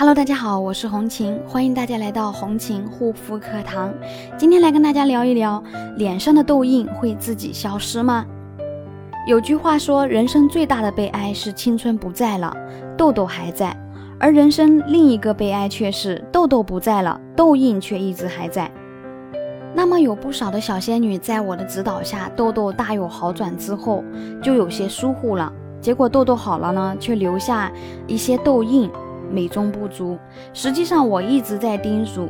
Hello，大家好，我是红琴，欢迎大家来到红琴护肤课堂。今天来跟大家聊一聊，脸上的痘印会自己消失吗？有句话说，人生最大的悲哀是青春不在了，痘痘还在；而人生另一个悲哀却是痘痘不在了，痘印却一直还在。那么有不少的小仙女在我的指导下，痘痘大有好转之后，就有些疏忽了，结果痘痘好了呢，却留下一些痘印。美中不足。实际上，我一直在叮嘱，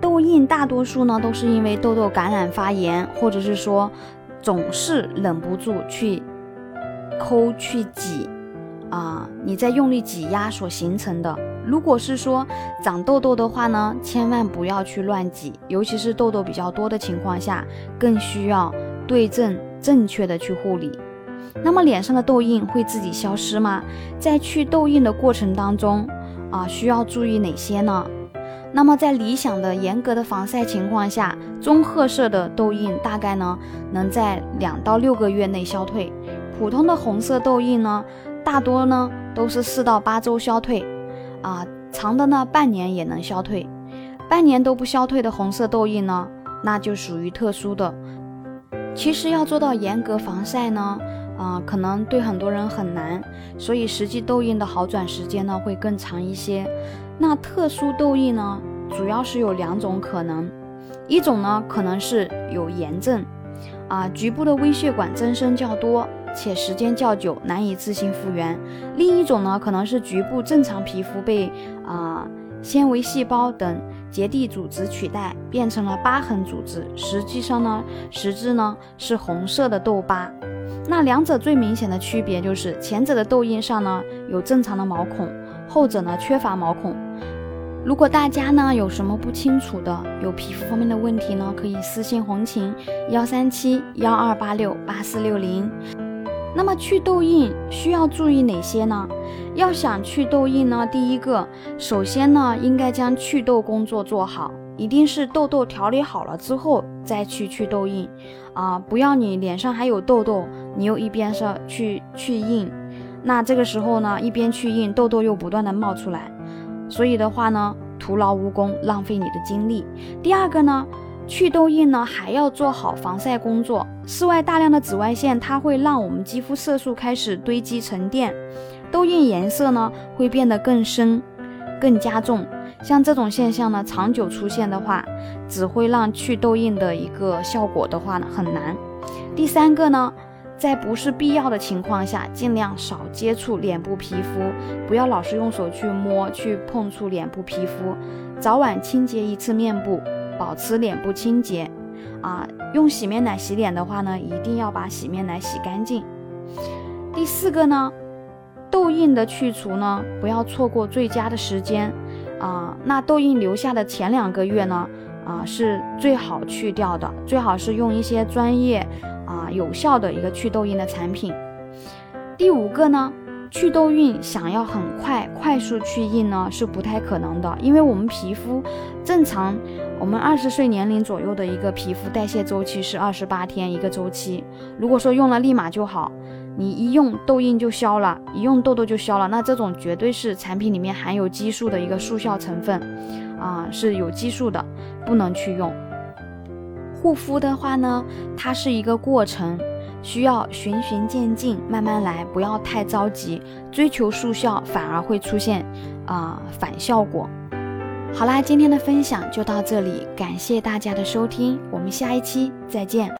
痘印大多数呢都是因为痘痘感染发炎，或者是说总是忍不住去抠去挤啊，你在用力挤压所形成的。如果是说长痘痘的话呢，千万不要去乱挤，尤其是痘痘比较多的情况下，更需要对症正确的去护理。那么脸上的痘印会自己消失吗？在去痘印的过程当中。啊，需要注意哪些呢？那么在理想的、严格的防晒情况下，棕褐色的痘印大概呢能在两到六个月内消退。普通的红色痘印呢，大多呢都是四到八周消退。啊，长的呢半年也能消退。半年都不消退的红色痘印呢，那就属于特殊的。其实要做到严格防晒呢。啊，可能对很多人很难，所以实际痘印的好转时间呢会更长一些。那特殊痘印呢，主要是有两种可能，一种呢可能是有炎症，啊，局部的微血管增生较多且时间较久，难以自行复原；另一种呢可能是局部正常皮肤被啊纤维细胞等结缔组织取代，变成了疤痕组织，实际上呢实质呢是红色的痘疤。那两者最明显的区别就是，前者的痘印上呢有正常的毛孔，后者呢缺乏毛孔。如果大家呢有什么不清楚的，有皮肤方面的问题呢，可以私信红琴幺三七幺二八六八四六零。那么去痘印需要注意哪些呢？要想去痘印呢，第一个，首先呢应该将祛痘工作做好。一定是痘痘调理好了之后再去去痘印，啊，不要你脸上还有痘痘，你又一边是去去印，那这个时候呢，一边去印，痘痘又不断的冒出来，所以的话呢，徒劳无功，浪费你的精力。第二个呢，去痘印呢还要做好防晒工作，室外大量的紫外线它会让我们肌肤色素开始堆积沉淀，痘印颜色呢会变得更深，更加重。像这种现象呢，长久出现的话，只会让去痘印的一个效果的话呢很难。第三个呢，在不是必要的情况下，尽量少接触脸部皮肤，不要老是用手去摸、去碰触脸部皮肤，早晚清洁一次面部，保持脸部清洁。啊，用洗面奶洗脸的话呢，一定要把洗面奶洗干净。第四个呢，痘印的去除呢，不要错过最佳的时间。啊，那痘印留下的前两个月呢，啊是最好去掉的，最好是用一些专业啊有效的一个去痘印的产品。第五个呢，去痘印想要很快快速去印呢是不太可能的，因为我们皮肤正常，我们二十岁年龄左右的一个皮肤代谢周期是二十八天一个周期，如果说用了立马就好。你一用痘印就消了，一用痘痘就消了，那这种绝对是产品里面含有激素的一个速效成分，啊，是有激素的，不能去用。护肤的话呢，它是一个过程，需要循序渐进，慢慢来，不要太着急，追求速效反而会出现啊反效果。好啦，今天的分享就到这里，感谢大家的收听，我们下一期再见。